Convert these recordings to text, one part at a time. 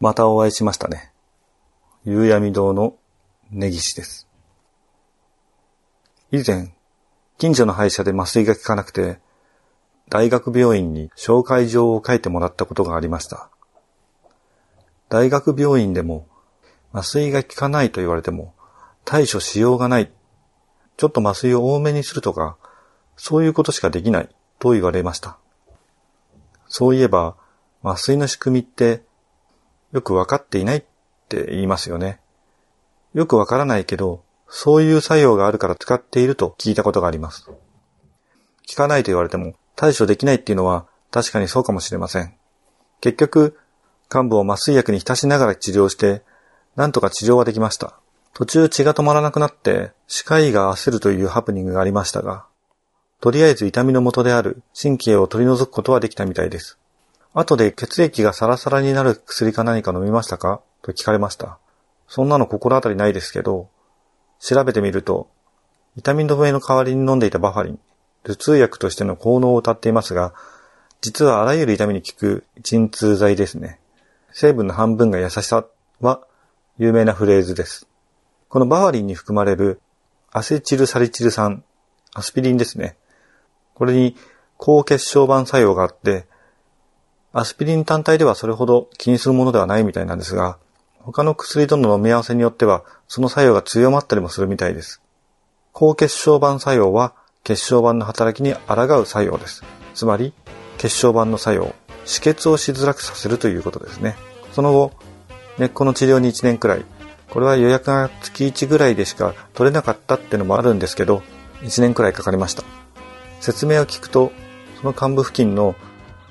またお会いしましたね。夕闇堂の根岸です。以前、近所の歯医者で麻酔が効かなくて、大学病院に紹介状を書いてもらったことがありました。大学病院でも麻酔が効かないと言われても対処しようがない。ちょっと麻酔を多めにするとか、そういうことしかできないと言われました。そういえば麻酔の仕組みってよくわかっていないって言いますよね。よくわからないけど、そういう作用があるから使っていると聞いたことがあります。効かないと言われても対処できないっていうのは確かにそうかもしれません。結局、患部を麻酔薬に浸しながら治療して、なんとか治療はできました。途中血が止まらなくなって、歯科医が焦るというハプニングがありましたが、とりあえず痛みの元である神経を取り除くことはできたみたいです。後で血液がサラサラになる薬か何か飲みましたか？と聞かれました。そんなの心当たりないですけど、調べてみると、痛み止めの代わりに飲んでいたバファリン、頭痛薬としての効能を謳っていますが、実はあらゆる痛みに効く鎮痛剤ですね。成分の半分が優しさは有名なフレーズです。このバファリンに含まれるアセチルサリチル酸、アスピリンですね。これに高血小板作用があって、アスピリン単体ではそれほど気にするものではないみたいなんですが、他の薬との飲み合わせによっては、その作用が強まったりもするみたいです。高血小板作用は、血小板の働きに抗う作用です。つまり、血小板の作用、止血をしづらくさせるということですね。その後、根っこの治療に1年くらい、これは予約が月1ぐらいでしか取れなかったってのもあるんですけど、1年くらいかかりました。説明を聞くと、その幹部付近の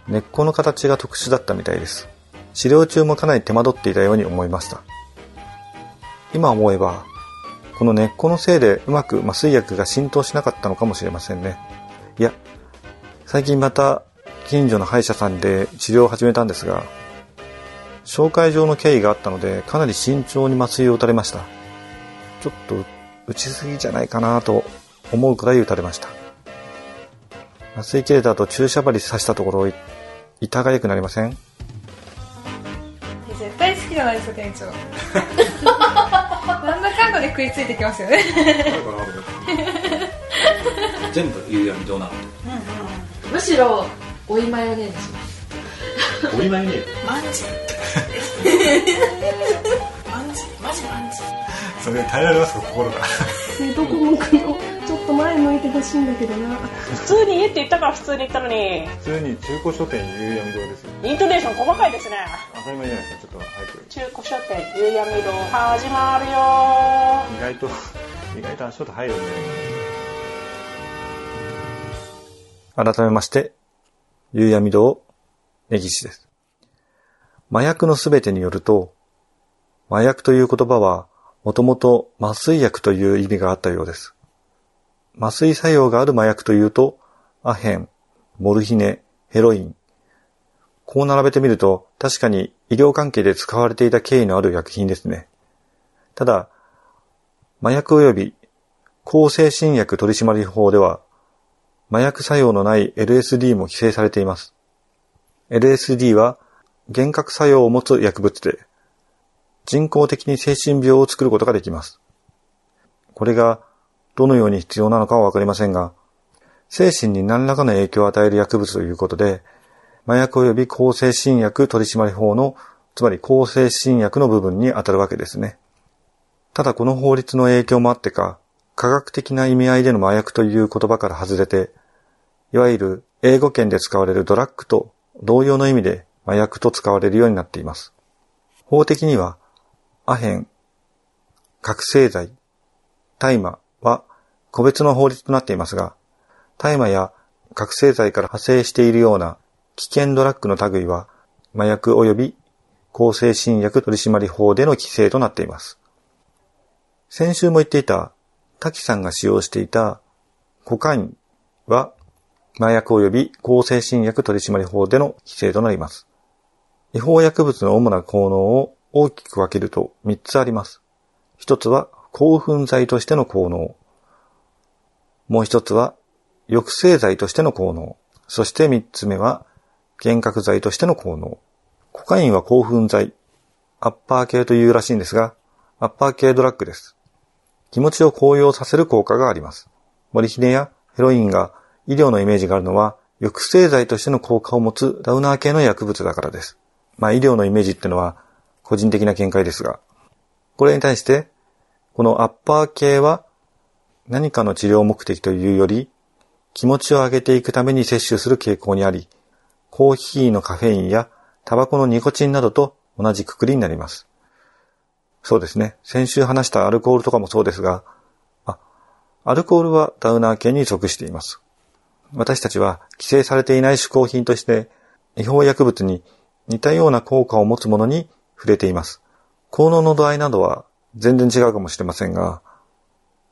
根っこの形が特殊だったみたいです。治療中もかなり手間取っていたように思いました。今思えば、この根っこのせいでうまく麻酔薬が浸透しなかったのかもしれませんね。いや、最近また近所の歯医者さんで治療を始めたんですが、紹介状の経緯があったのでかなり慎重に麻酔を打たれました。ちょっと打ちすぎじゃないかなと思うくらい打たれました。麻酔切れた後注射針刺したところ痛がゆくなりません？絶対好きじゃないですか店長。なんだかんだで食いついてきますよね。全部夕闇堂なの？むしろ追いマヨネーズします。お祝いねマンジ マンジマジマンジそれ耐えられますか心が。どこ向くの？と前向いてほしいんだけどな。普通に家って言ったから普通に言ったのに。普通に中古書店夕闇堂ですよ。イントネーション細かいですね。当たり前じゃないですかちょっと早く。中古書店夕闇堂始まるよ。意外と 意外と足音入るんで改めまして夕闇堂根岸です。麻薬のすべてによると麻薬という言葉はもともと麻酔薬という意味があったようです麻酔作用がある麻薬というとアヘン、モルヒネ、ヘロインこう並べてみると確かに医療関係で使われていた経緯のある薬品ですねただ麻薬及び向精神薬取締法では、麻薬作用のない LSD も規制されています。LSD は幻覚作用を持つ薬物で、人工的に精神病を作ることができます。これがどのように必要なのかはわかりませんが、精神に何らかの影響を与える薬物ということで、麻薬及び向精神薬取締法の、つまり向精神薬の部分に当たるわけですね。ただこの法律の影響もあってか、科学的な意味合いでの麻薬という言葉から外れて、いわゆる英語圏で使われるドラッグと同様の意味で麻薬と使われるようになっています。法的には、アヘン、覚醒剤、大麻は個別の法律となっていますが、大麻や覚醒剤から派生しているような危険ドラッグの類は麻薬及び向精神薬取締法での規制となっています。先週も言っていた滝さんが使用していたコカインは麻薬及び向精神薬取締法での規制となります。違法薬物の主な効能を大きく分けると3つあります。一つは興奮剤としての効能。もう一つは抑制剤としての効能。そして3つ目は幻覚剤としての効能。コカインは興奮剤。アッパー系というらしいんですが、アッパー系ドラッグです。気持ちを高揚させる効果があります。モリヒネやヘロインが医療のイメージがあるのは、抑制剤としての効果を持つダウナー系の薬物だからです。まあ医療のイメージってのは個人的な見解ですが、これに対して、このアッパー系は何かの治療目的というより、気持ちを上げていくために摂取する傾向にあり、コーヒーのカフェインやタバコのニコチンなどと同じくくりになります。そうですね。先週話したアルコールとかもそうですが、あ、アルコールはダウナー系に属しています。私たちは規制されていない嗜好品として違法薬物に似たような効果を持つものに触れています。効能の度合いなどは全然違うかもしれませんが、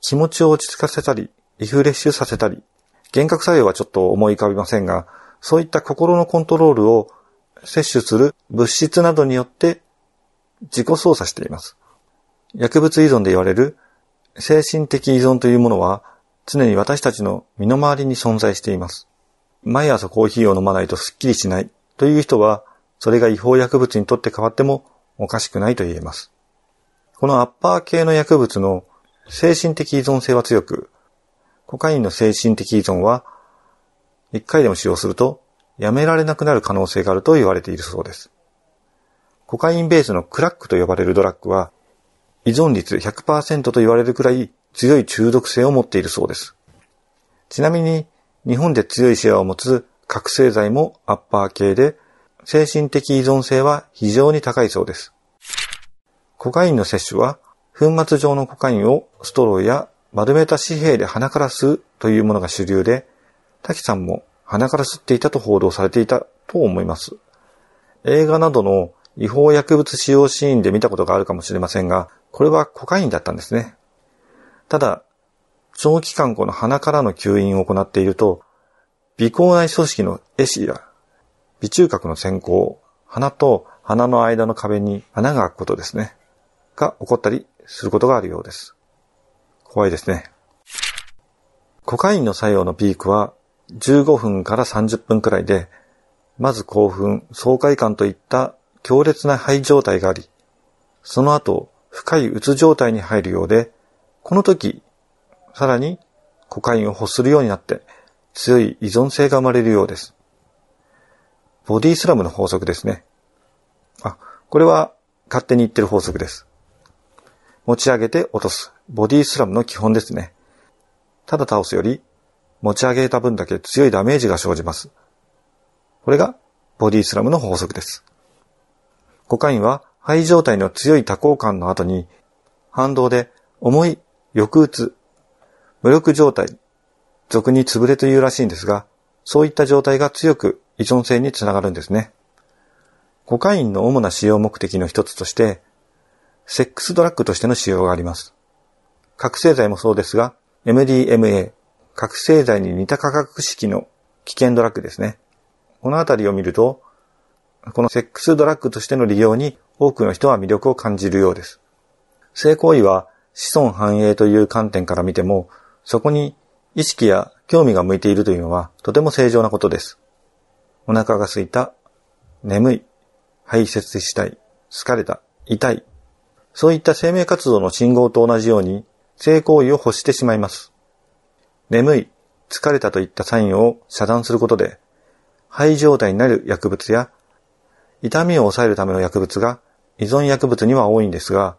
気持ちを落ち着かせたり、リフレッシュさせたり、幻覚作用はちょっと思い浮かびませんが、そういった心のコントロールを摂取する物質などによって自己操作しています。薬物依存で言われる精神的依存というものは常に私たちの身の回りに存在しています。毎朝コーヒーを飲まないとスッキリしないという人は、それが違法薬物にとって変わってもおかしくないと言えます。このアッパー系の薬物の精神的依存性は強く、コカインの精神的依存は、一回でも使用すると、やめられなくなる可能性があると言われているそうです。コカインベースのクラックと呼ばれるドラッグは、依存率100%と言われるくらい強い中毒性を持っているそうです。ちなみに、日本で強いシェアを持つ覚醒剤もアッパー系で、精神的依存性は非常に高いそうです。コカインの摂取は、粉末状のコカインをストローや丸めた紙幣で鼻から吸うというものが主流で、滝さんも鼻から吸っていたと報道されていたと思います。映画などの違法薬物使用シーンで見たことがあるかもしれませんが、これはコカインだったんですね。ただ、長期間この鼻からの吸引を行っていると、鼻孔内組織の壊死や鼻中隔の先行、鼻と鼻の間の壁に穴が開くことですね。が起こったりすることがあるようです。怖いですね。コカインの作用のピークは15分から30分くらいで、まず興奮、爽快感といった強烈な肺状態があり、その後、深いうつ状態に入るようで、この時、さらにコカインを欲するようになって、強い依存性が生まれるようです。ボディスラムの法則ですね。あ、これは勝手に言ってる法則です。持ち上げて落とす。ボディスラムの基本ですね。ただ倒すより、持ち上げた分だけ強いダメージが生じます。これがボディスラムの法則です。コカインは肺状態の強い多幸感の後に反動で重い抑うつ、無力状態、俗に潰れというらしいんですが、そういった状態が強く依存性につながるんですね。コカインの主な使用目的の一つとして、セックスドラッグとしての使用があります。覚醒剤もそうですが、MDMA、覚醒剤に似た化学式の危険ドラッグですね。このあたりを見ると、このセックスドラッグとしての利用に多くの人は魅力を感じるようです。性行為は子孫繁栄という観点から見ても、そこに意識や興味が向いているというのはとても正常なことです。お腹が空いた、眠い、排泄したい、疲れた、痛い。そういった生命活動の信号と同じように、性行為を欲してしまいます。眠い、疲れたといったサインを遮断することで、肺状態になる薬物や、痛みを抑えるための薬物が依存薬物には多いんですが、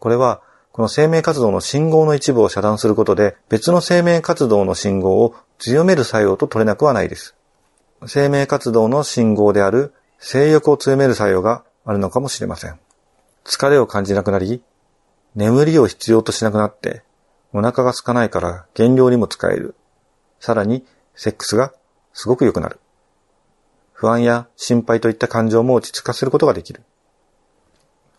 これはこの生命活動の信号の一部を遮断することで別の生命活動の信号を強める作用と取れなくはないです。生命活動の信号である性欲を強める作用があるのかもしれません。疲れを感じなくなり、眠りを必要としなくなって、お腹が空かないから減量にも使える。さらに、セックスがすごく良くなる。不安や心配といった感情も落ち着かせることができる。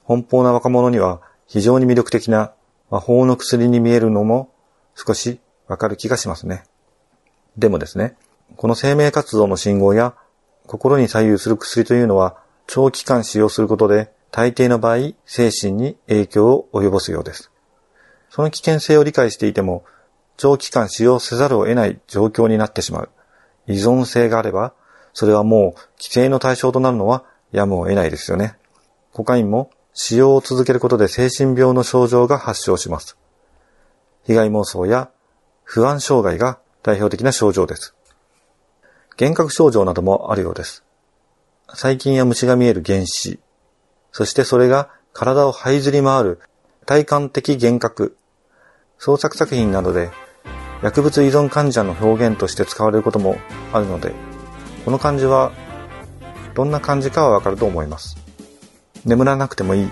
奔放な若者には非常に魅力的な魔法の薬に見えるのも少しわかる気がしますね。でもですね、この生命活動の信号や心に左右する薬というのは長期間使用することで大抵の場合精神に影響を及ぼすようです。その危険性を理解していても長期間使用せざるを得ない状況になってしまう。依存性があればそれはもう規制の対象となるのはやむを得ないですよね。コカインも使用を続けることで精神病の症状が発症します。被害妄想や不安障害が代表的な症状です。幻覚症状などもあるようです。細菌や虫が見える原子、そしてそれが体を這いずり回る体感的幻覚、創作作品などで薬物依存患者の表現として使われることもあるので、この漢字はどんな漢字かはわかると思います。眠らなくてもいい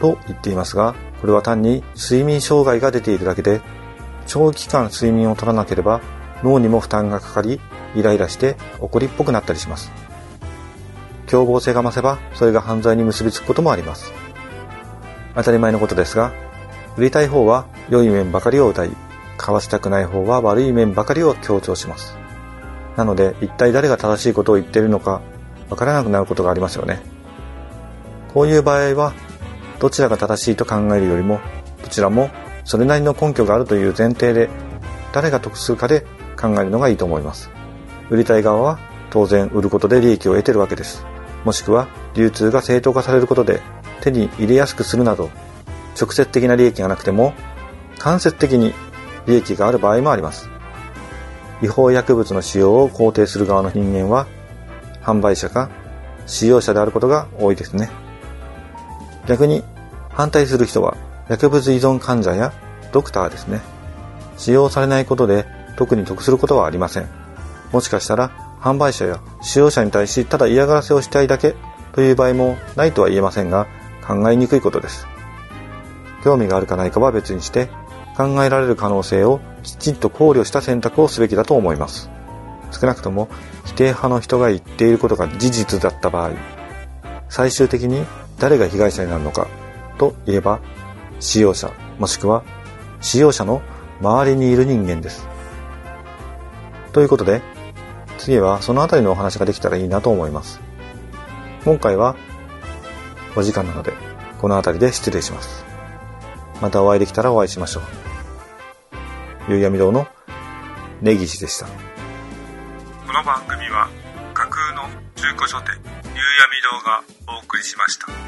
と言っていますが、これは単に睡眠障害が出ているだけで、長期間睡眠を取らなければ脳にも負担がかかり、イライラして怒りっぽくなったりします。凶暴性が増せば、それが犯罪に結びつくこともあります。当たり前のことですが、売りたい方は良い面ばかりを歌い、買わせたくない方は悪い面ばかりを強調します。なので、一体誰が正しいことを言っているのか、わからなくなることがありますよね。こういう場合は、どちらが正しいと考えるよりも、どちらもそれなりの根拠があるという前提で、誰が得するかで考えるのがいいと思います。売りたい側は当然売ることで利益を得てるわけです。もしくは流通が正当化されることで手に入れやすくするなど、直接的な利益がなくても間接的に利益がある場合もあります。違法薬物の使用を肯定する側の人間は販売者か使用者であることが多いですね。逆に反対する人は薬物依存患者やドクターですね。使用されないことで特に得することはありません。もしかしたら販売者や使用者に対しただ嫌がらせをしたいだけという場合もないとは言えませんが考えにくいことです。興味があるかないかは別にして考えられる可能性をきちんと考慮した選択をすべきだと思います。少なくとも否定派の人が言っていることが事実だった場合、最終的に誰が被害者になるのかといえば使用者もしくは使用者の周りにいる人間です。ということで、次はそのあたりのお話ができたらいいなと思います。今回はお時間なので、このあたりで失礼します。またお会いできたらお会いしましょう。ゆうやみ堂の根岸でした。この番組は架空の中古書店ゆうやみ堂がお送りしました。